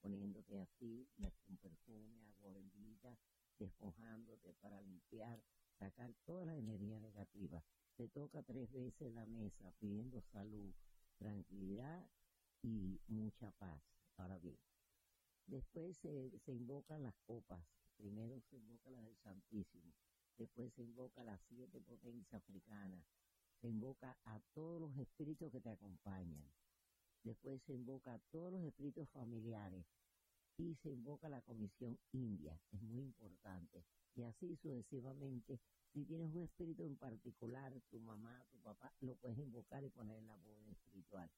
Poniéndote así, con perfume, agua bendita, despojándote para limpiar, sacar toda la energía negativa. Te toca tres veces la mesa pidiendo salud, tranquilidad y mucha paz. Ahora bien, Después se, se invocan las copas. Primero se invoca la del Santísimo. Después se invoca las siete potencias africanas. Se invoca a todos los espíritus que te acompañan. Después se invoca a todos los espíritus familiares. Y se invoca la comisión india. Es muy importante. Y así sucesivamente. Si tienes un espíritu en particular, tu mamá, tu papá, lo puedes invocar y poner en la bóveda espiritual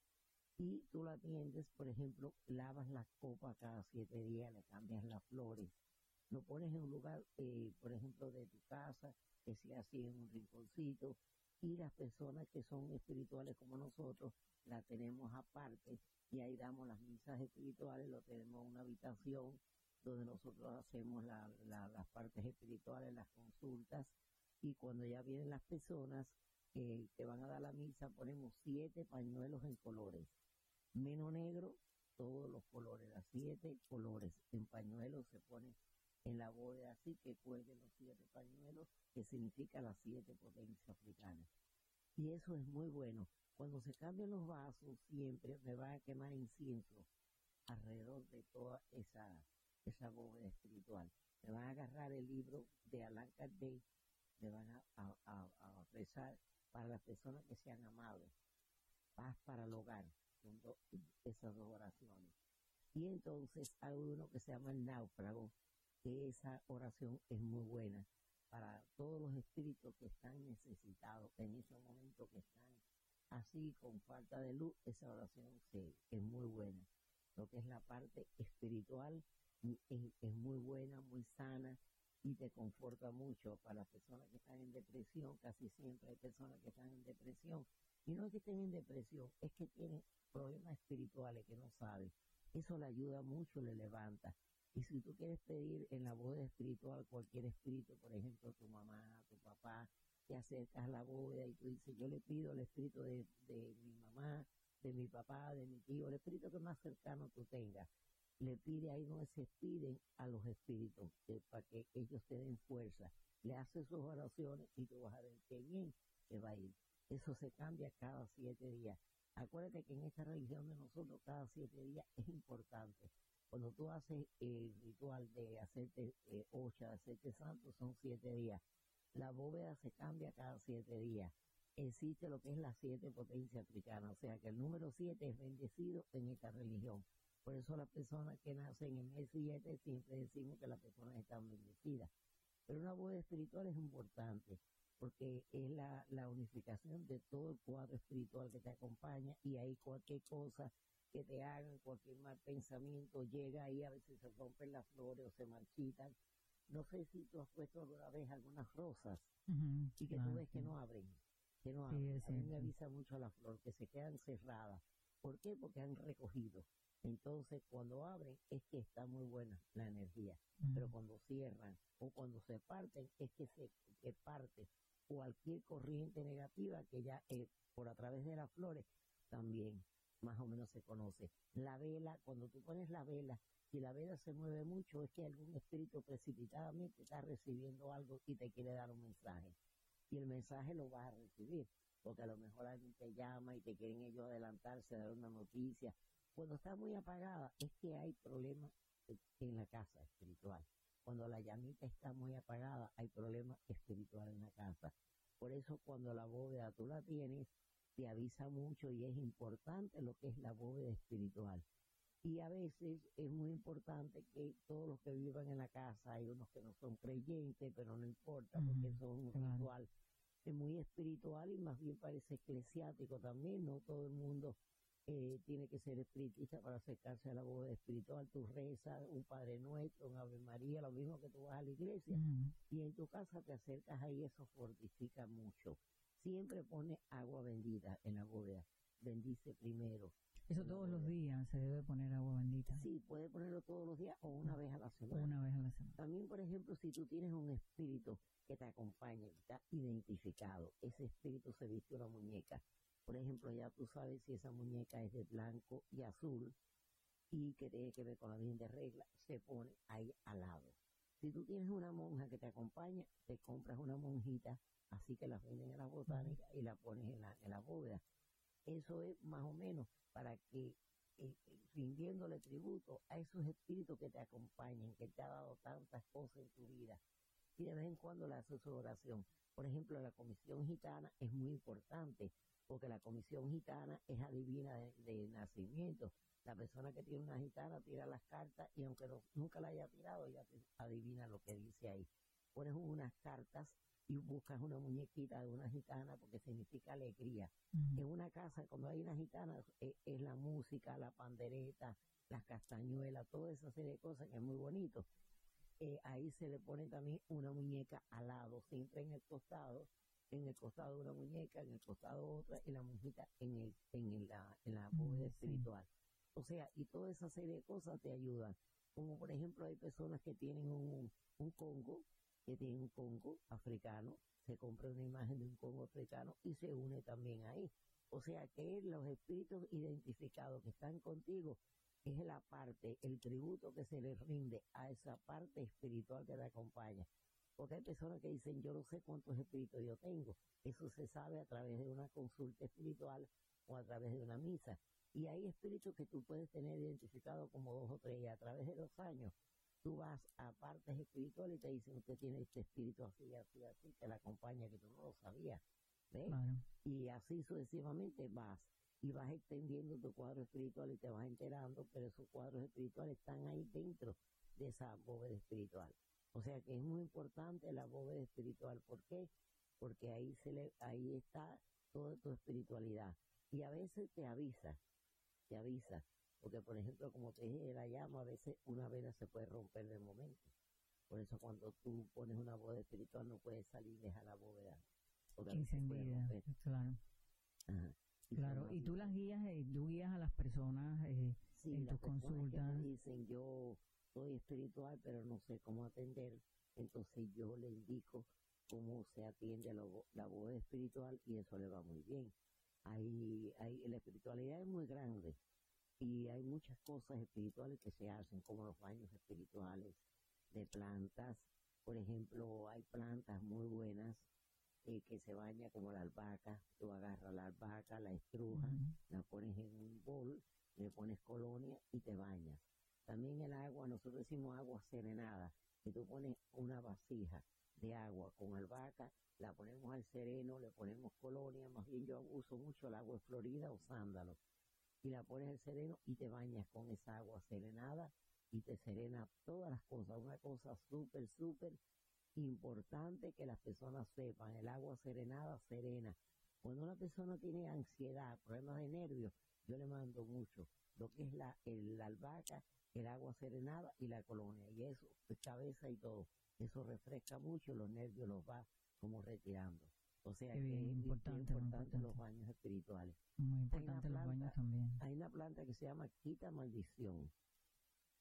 y tú la atiendes, por ejemplo, lavas las copas cada siete días, le cambias las flores, lo pones en un lugar, eh, por ejemplo, de tu casa, que sea así en un rinconcito, y las personas que son espirituales como nosotros, la tenemos aparte, y ahí damos las misas espirituales, lo tenemos en una habitación donde nosotros hacemos la- la- las partes espirituales, las consultas, y cuando ya vienen las personas eh, que van a dar la misa, ponemos siete pañuelos en colores. Menos negro, todos los colores, las siete colores en pañuelos se pone en la bóveda así que cuelguen los siete pañuelos, que significa las siete potencias africanas. Y eso es muy bueno. Cuando se cambian los vasos, siempre me va a quemar incienso alrededor de toda esa, esa bóveda espiritual. Me van a agarrar el libro de Allan Kardec, me van a, a, rezar para las personas que sean amables. Paz para el hogar, son esas dos oraciones. Y entonces hay uno que se llama el náufrago, que esa oración es muy buena para todos los espíritus que están necesitados en ese momento que están así con falta de luz, esa oración se- es muy buena. Lo que es la parte espiritual es, es muy buena, muy sana y te conforta mucho para las personas que están en depresión, casi siempre hay personas que están en depresión y no es que estén en depresión, es que tienen problemas espirituales que no saben. Eso le ayuda mucho, le levanta. Y si tú quieres pedir en la bóveda espiritual cualquier espíritu, por ejemplo, tu mamá, tu papá, te acercas a la bóveda y tú dices, yo le pido el espíritu de, de mi mamá, de mi papá, de mi tío, el espíritu que más cercano tú tengas. Le pide ahí donde se piden a los espíritus eh, para que ellos te den fuerza. Le haces sus oraciones y tú vas a ver qué bien te va a ir. Eso se cambia cada siete días. Acuérdate que en esta religión de nosotros cada siete días es importante. Cuando tú haces el ritual de hacerte eh, ocha, de hacerte santo, son siete días. La bóveda se cambia cada siete días. Existe lo que es la siete potencia africana, o sea que el número siete es bendecido en esta religión. Por eso las personas que nacen en el siete siempre decimos que las personas están bendecidas. Pero una bóveda espiritual es importante porque es la, la unificación de todo el cuadro espiritual que te acompaña y ahí cualquier cosa que te hagan, cualquier mal pensamiento llega ahí, a veces se rompen las flores o se marchitan. No sé si tú has puesto alguna vez algunas rosas y que tú ves que sí. no abren, que no abren. a mí me avisa mucho la flor, que se quedan cerradas. ¿Por qué? Porque han recogido. Entonces, cuando abren, es que está muy buena la energía. Pero Ujú. cuando cierran o cuando se parten, es que se que parte cualquier corriente negativa que ya eh, por a través de las flores también más o menos se conoce. La vela, cuando tú pones la vela, si la vela se mueve mucho, es que algún espíritu precipitadamente está recibiendo algo y te quiere dar un mensaje. Y el mensaje lo vas a recibir, porque a lo mejor alguien te llama y te quieren ellos adelantarse, dar una noticia. Cuando está muy apagada, es que hay problemas en la casa espiritual. Cuando la llamita está muy apagada, hay problemas espirituales en la casa. Por eso cuando la bóveda tú la tienes, te avisa mucho y es importante lo que es la bóveda espiritual. Y a veces es muy importante que todos los que vivan en la casa, hay unos que no son creyentes, pero no importa, porque Ujú, son un claro. ritual es muy espiritual y más bien parece eclesiástico también, no todo el mundo eh, tiene que ser espiritista para acercarse a la bóveda espiritual, tú rezas un Padre Nuestro, un Ave María, lo mismo que tú vas a la iglesia, y en tu casa te acercas ahí, eso fortifica mucho. Siempre pone agua bendita en la bóveda, bendice primero. Eso todos los días se debe poner agua bendita. Sí, puedes ponerlo todos los días o una vez a la semana. Una vez a la semana. También, por ejemplo, si tú tienes un espíritu que te acompaña, que está identificado, ese espíritu se viste una muñeca. Por ejemplo, ya tú sabes si esa muñeca es de blanco y azul y que tiene que ver con la Virgen de regla, se pone ahí al lado. Si tú tienes una monja que te acompaña, te compras una monjita, así que la venden en la botánica y la pones en la, en la bóveda. Eso es más o menos para que, eh, eh, rindiéndole tributo a esos espíritus que te acompañan, que te ha dado tantas cosas en tu vida. Y de vez en cuando le haces su oración. Por ejemplo, la comisión gitana es muy importante, porque la comisión gitana es adivina de, de nacimiento. La persona que tiene una gitana tira las cartas y aunque no- nunca la haya tirado, ya te adivina lo que dice ahí. Pones unas cartas y buscas una muñequita de una gitana porque significa alegría. En una casa, cuando hay una gitana, eh, es la música, la pandereta, las castañuelas, toda esa serie de cosas que es muy bonito. Eh, ahí se le pone también una muñeca al lado, siempre en el costado, en el costado una muñeca, en el costado otra, y la muñeca en, el, en, el- la, en la sí. espiritual. O sea, y toda esa serie de cosas te ayudan. Como por ejemplo hay personas que tienen un, Congo, que tienen un Congo africano, se compra una imagen de un Congo africano y se une también ahí. O sea que los espíritus identificados que están contigo es la parte, el tributo que se le rinde a esa parte espiritual que te acompaña. Porque hay personas que dicen, yo no sé cuántos espíritus yo tengo. Eso se sabe a través de una consulta espiritual o a través de una misa. Y hay espíritus que tú puedes tener identificados como dos o tres y a través de los años tú vas a partes espirituales y te dicen, usted tiene este espíritu así, así, así, que la acompaña, que tú no lo sabías. ¿Ves? Claro. y así sucesivamente vas y vas extendiendo tu cuadro espiritual y te vas enterando, pero esos cuadros espirituales están ahí dentro de esa bóveda espiritual. O sea que es muy importante la bóveda espiritual. ¿Por qué? Porque ahí se le, ahí está toda tu espiritualidad. Y a veces te avisa, te avisa. Porque, por ejemplo, como te dije la llama, a veces una vela se puede romper de momento. Por eso cuando tú pones una bóveda espiritual no puedes salir y dejar la bóveda. Porque Encendida. Claro. Ajá. Y Claro. Y tú las guías, eh, tú guías a las personas eh, Sí, en tus que consultas. dicen yo soy espiritual pero no sé cómo atender, entonces yo le indico cómo se atiende la, la voz espiritual y eso le va muy bien. Hay, hay, la espiritualidad es muy grande y hay muchas cosas espirituales que se hacen, como los baños espirituales de plantas. Por ejemplo, hay plantas muy buenas eh, que se baña como la albahaca. Tú agarras la albahaca, la estrujas, la pones en un bol, le pones colonia y te bañas. También el agua, nosotros decimos agua serenada, que tú pones una vasija de agua con albahaca, la ponemos al sereno, le ponemos colonia, más bien yo uso mucho el agua Florida o sándalo, y la pones al sereno y te bañas con esa agua serenada y te serena todas las cosas. Una cosa súper, súper importante que las personas sepan, el agua serenada serena. Cuando una persona tiene ansiedad, problemas de nervios, yo le mando mucho lo que es la, el, la albahaca, el agua serenada y la colonia, y eso, de cabeza y todo. Eso refresca mucho, los nervios los va como retirando. O sea que es importante, importante los baños espirituales. Muy importante los baños planta- también. Hay una planta que se llama quita maldición.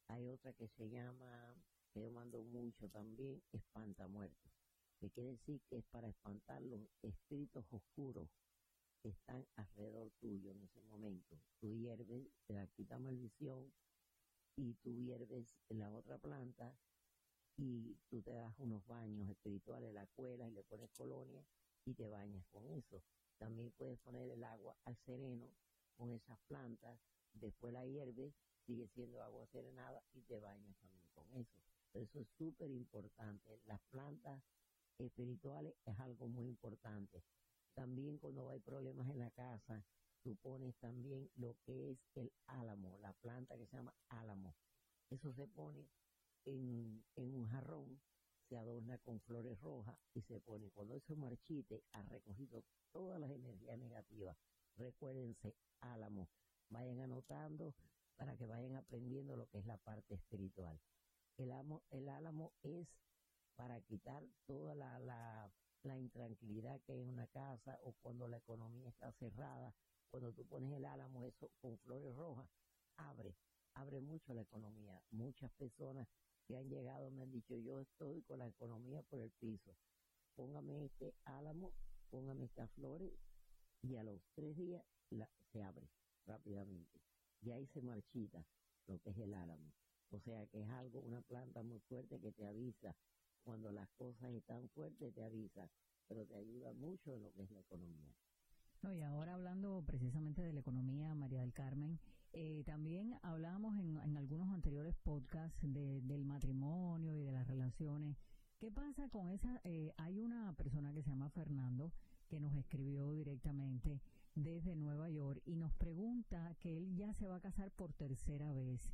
Hay otra que se llama, que yo mando mucho también, espanta muertos. Que quiere decir que es para espantar los espíritus oscuros que están alrededor tuyo en ese momento. Tú hierves, te la quita maldición y tú hierves la otra planta y tú te das unos baños espirituales, la cuelas y le pones colonia y te bañas con eso. También puedes poner el agua al sereno con esas plantas, después la hierves, sigue siendo agua serenada y te bañas también con eso. Eso es súper importante. Las plantas espirituales es algo muy importante. También cuando hay problemas en la casa, tú pones también lo que es el álamo, la planta que se llama álamo. Eso se pone en, en un jarrón, se adorna con flores rojas y se pone. Cuando eso marchite, ha recogido todas las energías negativas. Recuérdense, álamo. Vayan anotando para que vayan aprendiendo lo que es la parte espiritual. El, el álamo es para quitar toda la, la, la intranquilidad que hay en una casa o cuando la economía está cerrada. Cuando tú pones el álamo, eso con flores rojas, abre, abre mucho la economía. Muchas personas que han llegado me han dicho, yo estoy con la economía por el piso. Póngame este álamo, póngame estas flores y a los tres días se abre rápidamente. Y ahí se marchita lo que es el álamo. O sea que es algo, una planta muy fuerte que te avisa. Cuando las cosas están fuertes te avisa, pero te ayuda mucho en lo que es la economía. No, y ahora hablando precisamente de la economía, María del Carmen, eh, también hablábamos en, en algunos anteriores podcasts de- del matrimonio y de las relaciones. ¿Qué pasa con esa? eh, hay una persona que se llama Fernando que nos escribió directamente desde Nueva York y nos pregunta que él ya se va a casar por tercera vez.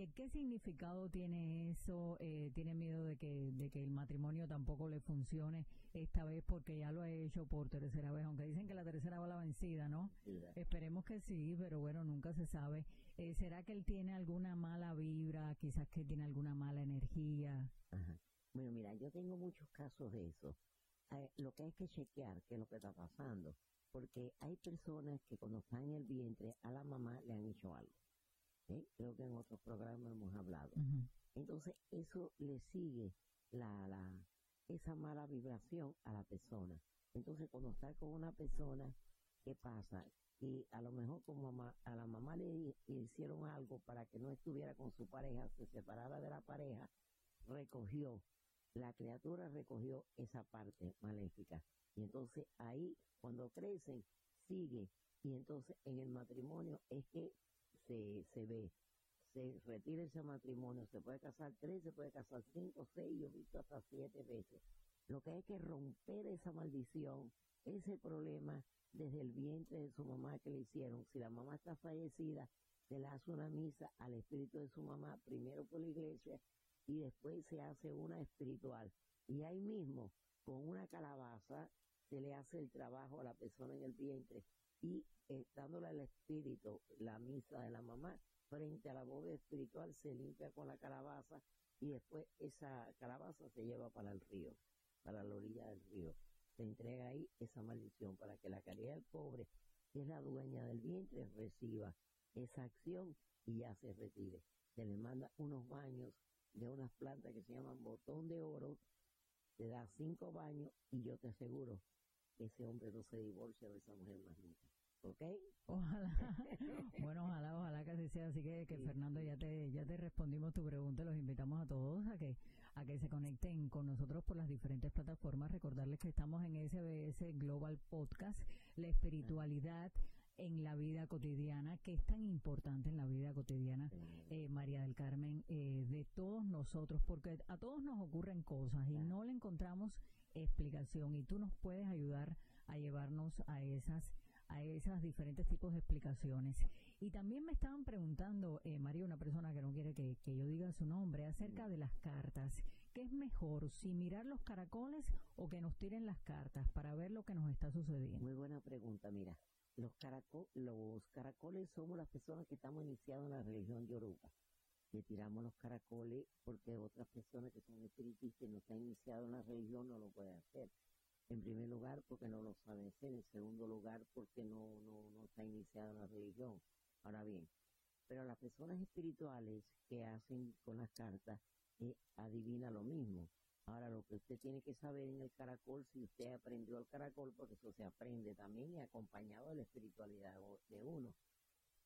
¿Qué, qué significado tiene eso? Eh, ¿Tiene miedo de que, de que el matrimonio tampoco le funcione esta vez porque ya lo ha hecho por tercera vez? Aunque dicen que la tercera va la vencida, ¿no? Esperemos que sí, pero bueno, nunca se sabe. Eh, ¿Será que él tiene alguna mala vibra? Quizás que tiene alguna mala energía. Ajá. Bueno, mira, yo tengo muchos casos de eso. Eh, lo que hay que chequear qué es lo que está pasando, porque hay personas que cuando están en el vientre a la mamá le han hecho algo. Creo que en otros programas hemos hablado. Entonces, eso le sigue la, la, esa mala vibración a la persona. Entonces, cuando está con una persona, ¿qué pasa? Y a lo mejor como mamá- a la mamá le, le hicieron algo para que no estuviera con su pareja, se separara de la pareja, recogió, la criatura recogió esa parte maléfica. Y entonces ahí, cuando crecen, sigue. Y entonces en el matrimonio es que se, ve se retira ese matrimonio, se puede casar tres, se puede casar cinco, seis, yo he visto hasta siete veces. Lo que hay que romper esa maldición, ese problema desde el vientre de su mamá que le hicieron. Si la mamá está fallecida, se le hace una misa al espíritu de su mamá, primero por la iglesia y después se hace una espiritual. Y ahí mismo, con una calabaza, se le hace el trabajo a la persona en el vientre y eh, dándole al espíritu la misa de la mamá, frente a la bóveda espiritual se limpia con la calabaza y después esa calabaza se lleva para el río, para la orilla del río. Se entrega ahí esa maldición para que la caridad del pobre, que es la dueña del vientre, reciba esa acción y ya se retire. Se le manda unos baños de unas plantas que se llaman botón de oro, te da cinco baños y yo te aseguro que ese hombre no se divorcia de esa mujer más nunca. ¿Ok? Ojalá. Bueno, ojalá, ojalá que así sea. Así que, que Sí. Fernando, ya te, ya te respondimos tu pregunta. Los invitamos a todos a que, a que se conecten con nosotros por las diferentes plataformas. Recordarles que estamos en SBS Global Podcast, la espiritualidad en la vida cotidiana, que es tan importante en la vida cotidiana, eh, María del Carmen, eh, de todos nosotros, porque a todos nos ocurren cosas y no le encontramos explicación y tú nos puedes ayudar a llevarnos a esas a esas diferentes tipos de explicaciones. Y también me estaban preguntando, eh, María, una persona que no quiere que, que, yo diga su nombre, acerca de las cartas. ¿Qué es mejor, si mirar los caracoles o que nos tiren las cartas para ver lo que nos está sucediendo? Muy buena pregunta, mira. Los, caraco los caracoles somos las personas que estamos iniciados en la religión yoruba. Le tiramos los caracoles porque otras personas que son espiritistas y no están iniciados en la religión no lo pueden hacer. En primer lugar, porque no lo saben hacer. En segundo lugar, porque no, no, no está iniciado en la religión. Ahora bien, pero las personas espirituales que hacen con las cartas eh, adivina lo mismo. Ahora, lo que usted tiene que saber en el caracol, si usted aprendió el caracol, porque eso se aprende también y acompañado de la espiritualidad de uno.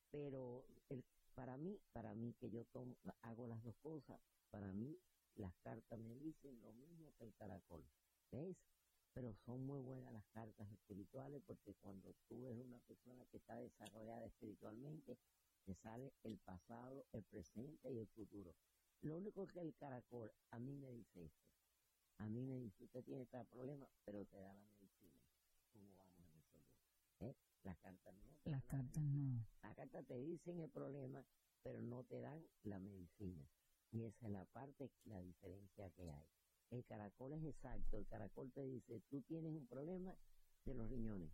Pero el, para mí, para mí que yo tomo, hago las dos cosas, para mí las cartas me dicen lo mismo que el caracol. ¿Ves? Pero son muy buenas las cartas espirituales porque cuando tú eres una persona que está desarrollada espiritualmente, te sale el pasado, el presente y el futuro. Lo único que el caracol a mí me dice esto. A mí me dice, usted tiene este problema, pero te da la medicina. ¿Cómo vamos a resolver? ¿Eh? Las cartas no. Las cartas no. Las cartas te dicen el problema, pero no te dan la medicina. Y esa es la parte, la diferencia que hay. El caracol es exacto. El caracol te dice, tú tienes un problema de los riñones.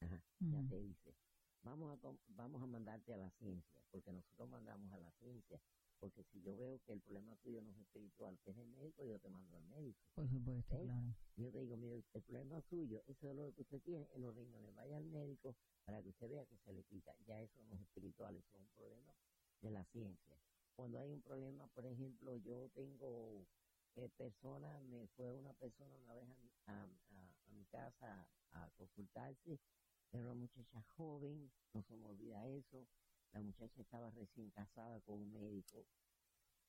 Ajá, ya te dice. Vamos a, vamos a mandarte a la ciencia, porque nosotros mandamos a la ciencia. Porque si yo veo que el problema tuyo no es espiritual, que es el médico, yo te mando al médico. Por supuesto, claro. Yo te digo, mire, el problema suyo, ese dolor que usted tiene en los riñones, vaya al médico para que usted vea que se le quita. Ya eso no es espiritual, eso es un problema de la ciencia. Cuando hay un problema, por ejemplo, yo tengo eh, persona, me fue una persona una vez a, a, mi casa a, consultarse, era una muchacha joven, no se me olvida eso, la muchacha estaba recién casada con un médico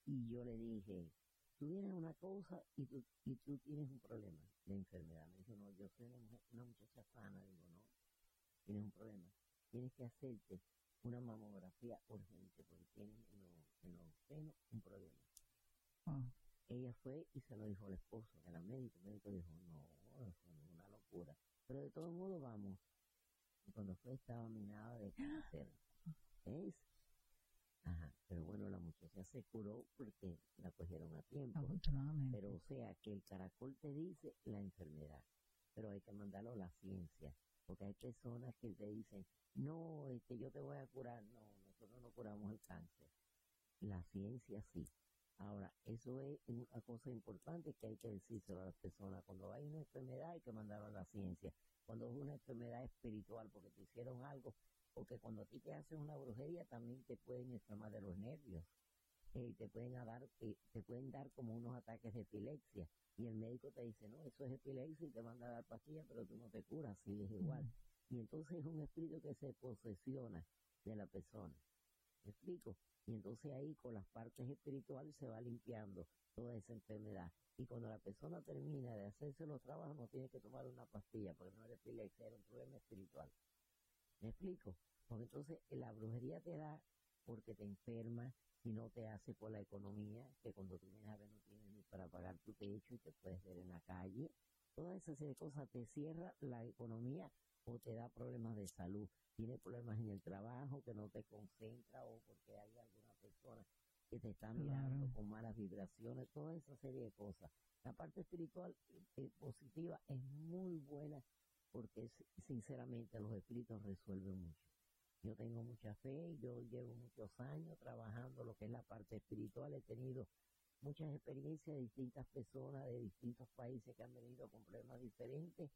y yo le dije, tú tienes una cosa y tú, y tú tienes un problema de enfermedad. Me dijo, no, yo soy una, muchacha sana. Digo, no, tienes un problema. Tienes que hacerte una mamografía urgente porque tienes en los, en los senos un problema. Ah. Ella fue y se lo dijo al esposo, que era médico. El médico dijo, no, eso es una locura. Pero de todos modos vamos. Y cuando fue estaba minada de cáncer. ¿Ves? Ajá, pero bueno, la muchacha se curó porque la cogieron a tiempo. Pero o sea, que el caracol te dice la enfermedad, pero hay que mandarlo a la ciencia, porque hay personas que te dicen, no, este, yo te voy a curar. No, nosotros no curamos el cáncer. La ciencia sí. Ahora, eso es una cosa importante que hay que decírselo a las personas. Cuando hay una enfermedad hay que mandarlo a la ciencia. Cuando es una enfermedad espiritual porque te hicieron algo, porque cuando a ti te hacen una brujería también te pueden enfermar de los nervios. Eh, te pueden dar eh, te pueden dar como unos ataques de epilepsia y el médico te dice no eso es epilepsia y te manda a dar pastillas pero tú no te curas sí es igual y entonces es un espíritu que se posesiona de la persona ¿me explico? Y entonces ahí con las partes espirituales se va limpiando toda esa enfermedad. Y cuando la persona termina de hacerse los trabajos, no tiene que tomar una pastilla, porque no era epilepsia, era un problema espiritual. ¿Me explico? Porque entonces la brujería te da porque te enferma, si no te hace por la economía, que cuando tú vienes a ver no tienes ni para pagar tu techo y te puedes ver en la calle. Toda esa serie de cosas te cierra la economía o te da problemas de salud tiene problemas en el trabajo, que no te concentra o porque hay alguna persona que te está mirando con malas vibraciones, toda esa serie de cosas. La parte espiritual eh, positiva es muy buena porque sinceramente los espíritus resuelven mucho. Yo tengo mucha fe, yo llevo muchos años trabajando lo que es la parte espiritual, he tenido muchas experiencias de distintas personas de distintos países que han venido con problemas diferentes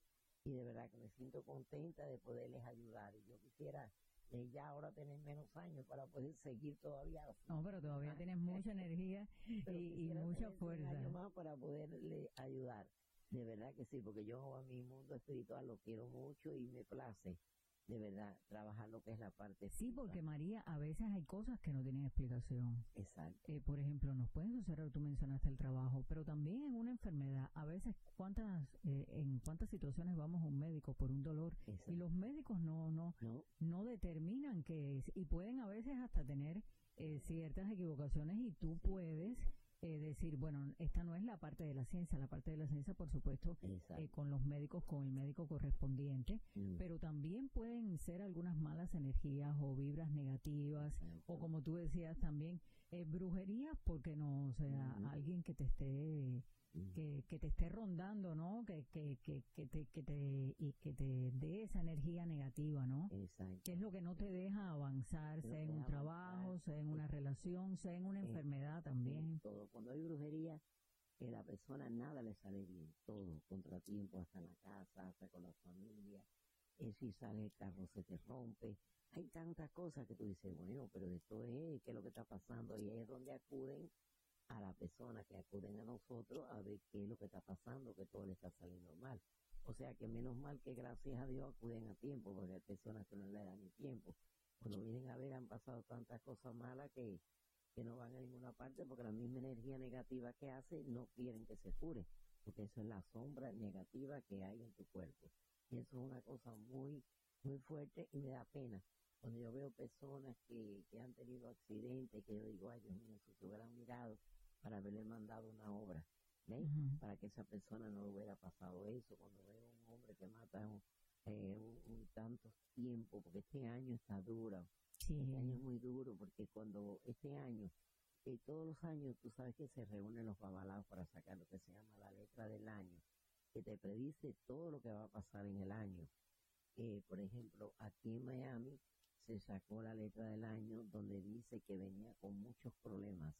y de verdad que me siento contenta de poderles ayudar. Y yo quisiera eh, ya ahora tener menos años para poder seguir todavía. No, pero todavía tienes mucha energía y, mucha fuerza. más para poderle ayudar. De verdad que sí, porque yo a mi mundo espiritual lo quiero mucho y me place de verdad trabajar lo que es la parte Sí, porque María, a veces hay cosas que no tienen explicación. Exacto. Eh, por ejemplo, nos puede suceder, tú mencionaste el trabajo, pero también en una enfermedad, a veces cuántas, eh, en cuántas situaciones vamos a un médico por un dolor Exacto. y los médicos no, no, No, no determinan qué es y pueden a veces hasta tener eh, ciertas equivocaciones y tú puedes eh, decir, bueno, esta no es la parte de la ciencia, la parte de la ciencia, por supuesto, eh, con los médicos, con el médico correspondiente, Mm, pero también pueden ser algunas malas energías o vibras negativas exacto. o como tú decías también eh, brujerías porque no o sea Ujú. alguien que te esté Mm, que, que te esté rondando no que, que, que, que te que te y que te dé esa energía negativa no Exacto. que es lo que no te deja avanzar sea en un trabajo sea en una relación sea en una enfermedad también. Todo. Cuando hay brujería, que la persona nada le sale bien, todo, contratiempo hasta en la casa, hasta con la familia, eh, si sale el carro se te rompe, hay tantas cosas que tú dices, bueno, pero esto es, ¿qué es lo que está pasando? Y ahí es donde acuden a la persona, que acuden a nosotros a ver qué es lo que está pasando, que todo le está saliendo mal. O sea que menos mal que gracias a Dios acuden a tiempo, porque hay personas que no le dan ni tiempo. Cuando vienen a ver han pasado tantas cosas malas que que no van a ninguna parte porque la misma energía negativa que hace no quieren que se cure, porque eso es la sombra negativa que hay en tu cuerpo. Y eso es una cosa muy, muy fuerte y me da pena. Cuando yo veo personas que, que han tenido accidentes, que yo digo, ay Dios mío, si se hubieran mirado para haberle mandado una obra, ¿ves? Ujú. Para que esa persona no le hubiera pasado eso. Cuando veo un hombre que mata un, eh, un, un tantos tiempo, porque este año está duro, sí este año es muy duro porque cuando este año, eh, todos los años tú sabes que se reúnen los babalaos para sacar lo que se llama la letra del año, que te predice todo lo que va a pasar en el año. Eh, por ejemplo, aquí en Miami se sacó la letra del año donde dice que venía con muchos problemas,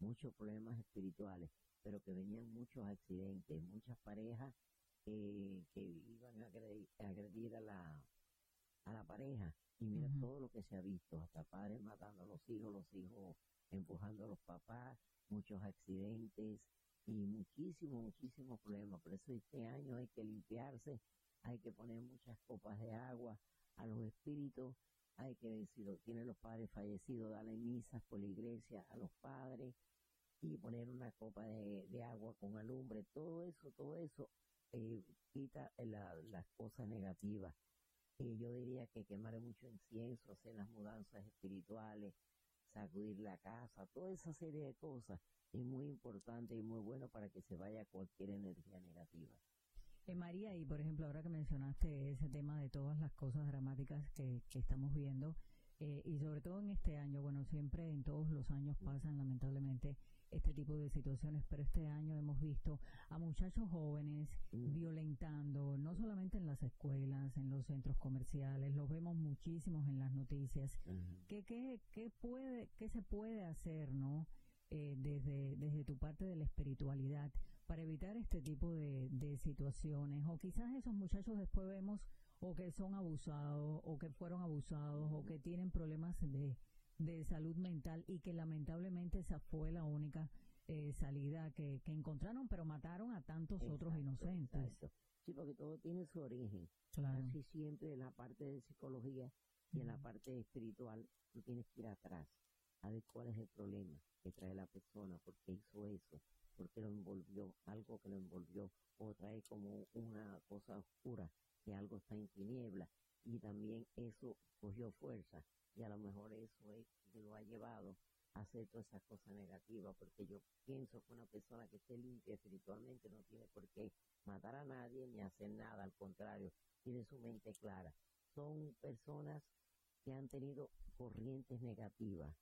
muchos problemas espirituales, pero que venían muchos accidentes, muchas parejas eh, que iban a agredir, a agredir a la a la pareja y mira todo lo que se ha visto, hasta padres matando a los hijos, los hijos empujando a los papás, muchos accidentes y muchísimos, muchísimos problemas. Por eso este año hay que limpiarse, hay que poner muchas copas de agua a los espíritus, hay que decir, tienen los padres fallecidos, darle misas por la iglesia a los padres y poner una copa de, de agua con alumbre, todo eso, todo eso eh, quita la- las cosas negativas. Y yo diría que quemar mucho incienso, hacer las mudanzas espirituales, sacudir la casa, toda esa serie de cosas es muy importante y muy bueno para que se vaya cualquier energía negativa. Eh, María, y por ejemplo, ahora que mencionaste ese tema de todas las cosas dramáticas que, que estamos viendo, eh, y sobre todo en este año, bueno, siempre en todos los años pasan lamentablemente este tipo de situaciones, pero este año hemos visto a muchachos jóvenes Mm. violentando, no solamente en las escuelas, en los centros comerciales, los vemos muchísimos en las noticias. ¿Qué, qué, qué, puede, qué se puede hacer, no? Eh, desde, desde tu parte de la espiritualidad para evitar este tipo de, de situaciones o quizás esos muchachos después vemos o que son abusados o que fueron abusados o que tienen problemas de, de salud mental y que lamentablemente esa fue la única eh, salida que, que encontraron pero mataron a tantos otros inocentes exacto. Sí, porque todo tiene su origen. claro Casi siempre en la parte de psicología y en la parte espiritual tú tienes que ir atrás a ver cuál es el problema que trae la persona, por qué hizo eso, por qué lo envolvió, algo que lo envolvió, o trae como una cosa oscura, que algo está en tiniebla, y también eso cogió fuerza, y a lo mejor eso es que lo ha llevado a hacer todas esas cosas negativas, porque yo pienso que una persona que esté limpia espiritualmente no tiene por qué matar a nadie ni hacer nada, al contrario, tiene su mente clara. Son personas que han tenido corrientes negativas,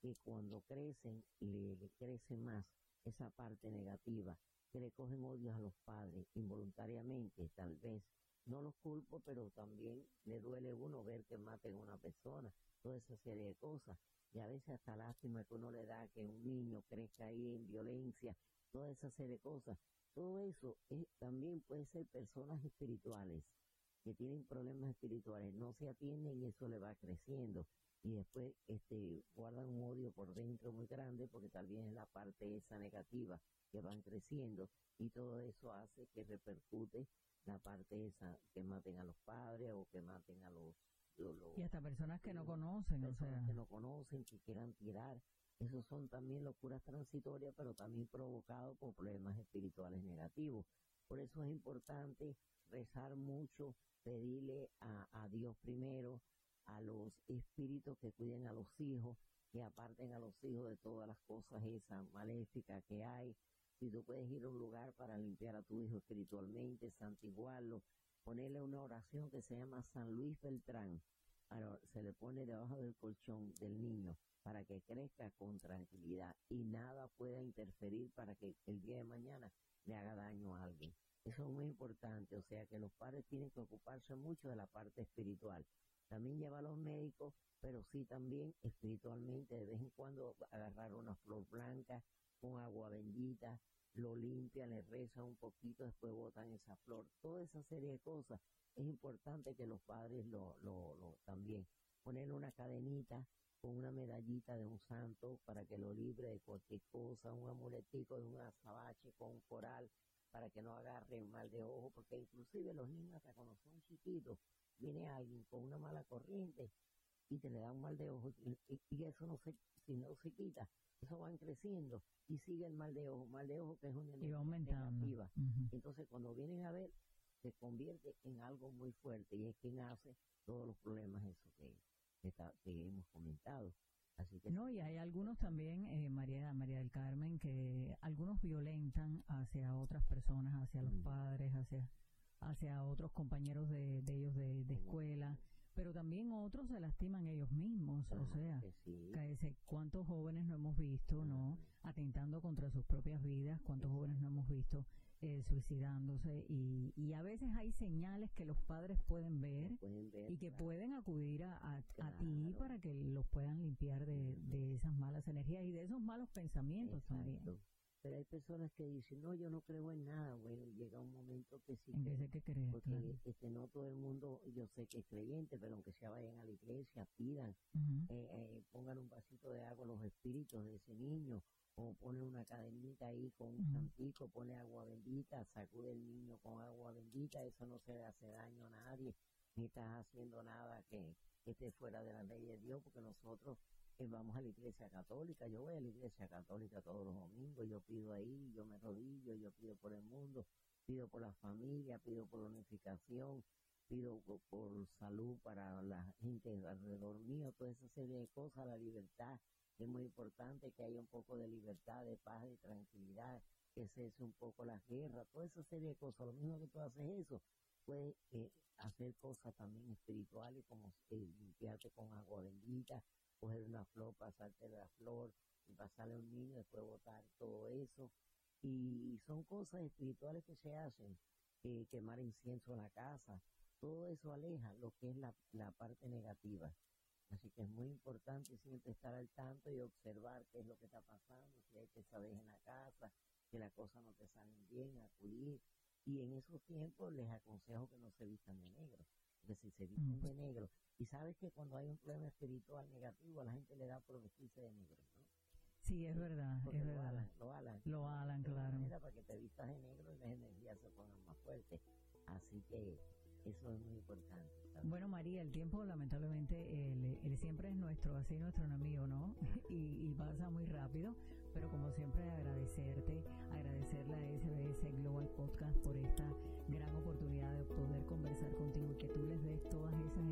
que cuando crecen le, le crece más esa parte negativa, que le cogen odio a los padres involuntariamente, tal vez. No los culpo, pero también le duele uno ver que maten a una persona, toda esa serie de cosas. Y a veces hasta lástima que uno le da que un niño crezca ahí en violencia, toda esa serie de cosas. Todo eso es, también puede ser personas espirituales que tienen problemas espirituales, no se atienden y eso le va creciendo y después este guardan un odio por dentro muy grande porque tal vez es la parte esa negativa que van creciendo y todo eso hace que repercute la parte esa, que maten a los padres o que maten a los... los- los- Y hasta personas que no Sí, conocen, o personas sea. que no conocen, que quieran tirar. Esos son también locuras transitorias, pero también provocados por problemas espirituales negativos. Por eso es importante rezar mucho, pedirle a, a Dios primero, a los espíritus que cuiden a los hijos, que aparten a los hijos de todas las cosas esas maléficas que hay. Si tú puedes ir a un lugar para limpiar a tu hijo espiritualmente, santiguarlo, ponerle una oración que se llama San Luis Beltrán. Se le pone debajo del colchón del niño para que crezca con tranquilidad y nada pueda interferir para que el día de mañana le haga daño a alguien. Eso es muy importante, o sea que los padres tienen que ocuparse mucho de la parte espiritual. También lleva a los médicos, pero sí también espiritualmente, de vez en cuando agarrar una flor blanca con agua bendita, lo limpian, le rezan un poquito, después botan esa flor. Toda esa serie de cosas es importante que los padres lo, lo, lo también poner una cadenita con una medallita de un santo para que lo libre de cualquier cosa, un amuletico de un azabache con un coral para que no agarre mal de ojo, porque inclusive los niños hasta cuando son chiquitos, viene alguien con una mala corriente y te le da un mal de ojo y, y- y eso no se, si no se quita, eso van creciendo y sigue el mal de ojo, mal de ojo que es una energía negativa. Ujú. Entonces, cuando vienen a ver, se convierte en algo muy fuerte y es quien hace todos los problemas eso que, que, está- que hemos comentado. Así que No, y hay algunos también, eh, María, María del Carmen, que algunos violentan hacia otras personas, hacia los padres, hacia, hacia otros compañeros de, de ellos de, escuela, pero también otros se lastiman ellos mismos, o sea, que sí, cuántos jóvenes no hemos visto, ¿no? Atentando contra sus propias vidas, cuántos jóvenes no hemos visto eh, suicidándose y, y a veces hay señales que los padres pueden ver pueden ver, y que claro, pueden acudir a, a- a ti para que los puedan limpiar de, de esas malas energías y de esos malos pensamientos también. Pero hay personas que dicen, no, yo no creo en nada. Bueno, llega un momento que sí creen, que creer, porque claro. este, no todo el mundo, yo sé que es creyente, pero aunque sea vayan a la iglesia, pidan, eh, eh, pongan un vasito de agua a los espíritus de ese niño, o ponen una cadenita ahí con un Ujú. santico, pone agua bendita, sacude el niño con agua bendita, eso no se le hace daño a nadie, ni estás haciendo nada que, que esté fuera de la ley de Dios, porque nosotros eh, vamos a la iglesia católica, yo voy a la iglesia católica todos los domingos, yo pido ahí, yo me arrodillo, yo pido por el mundo, pido por la familia, pido por la unificación, pido po- por, salud para la gente alrededor mío, toda esa serie de cosas, la libertad, es muy importante que haya un poco de libertad, de paz, de tranquilidad, que cese un poco la guerra, toda esa serie de cosas, lo mismo que tú haces eso, puedes eh, hacer cosas también espirituales como eh, limpiarte con agua bendita, coger una flor, pasarte la flor y pasarle a un niño, después botar todo eso. Y son cosas espirituales que se hacen, eh, quemar incienso en la casa, todo eso aleja lo que es la, la parte negativa. Así que es muy importante siempre estar al tanto y observar qué es lo que está pasando, si hay pesadez en la casa, que las cosas no te salen bien, acudir. Y en esos tiempos les aconsejo que no se vistan de negro, porque si se visten Mm. de negro, y sabes que cuando hay un problema espiritual negativo, a la gente le da por vestirse de negro, ¿no? Sí, es verdad, Porque es lo verdad. alan, lo alan. Lo alan, claro. para que te vistas de negro y las energías se pongan más fuertes. Así que eso es muy importante. también. Bueno, María, el tiempo lamentablemente él, él siempre es nuestro, así nuestro enemigo, ¿no? Y, y pasa muy rápido, pero como siempre agradecerte, agradecerle a SBS Global Podcast por esta gran oportunidad de poder conversar contigo y que tú les des todas esas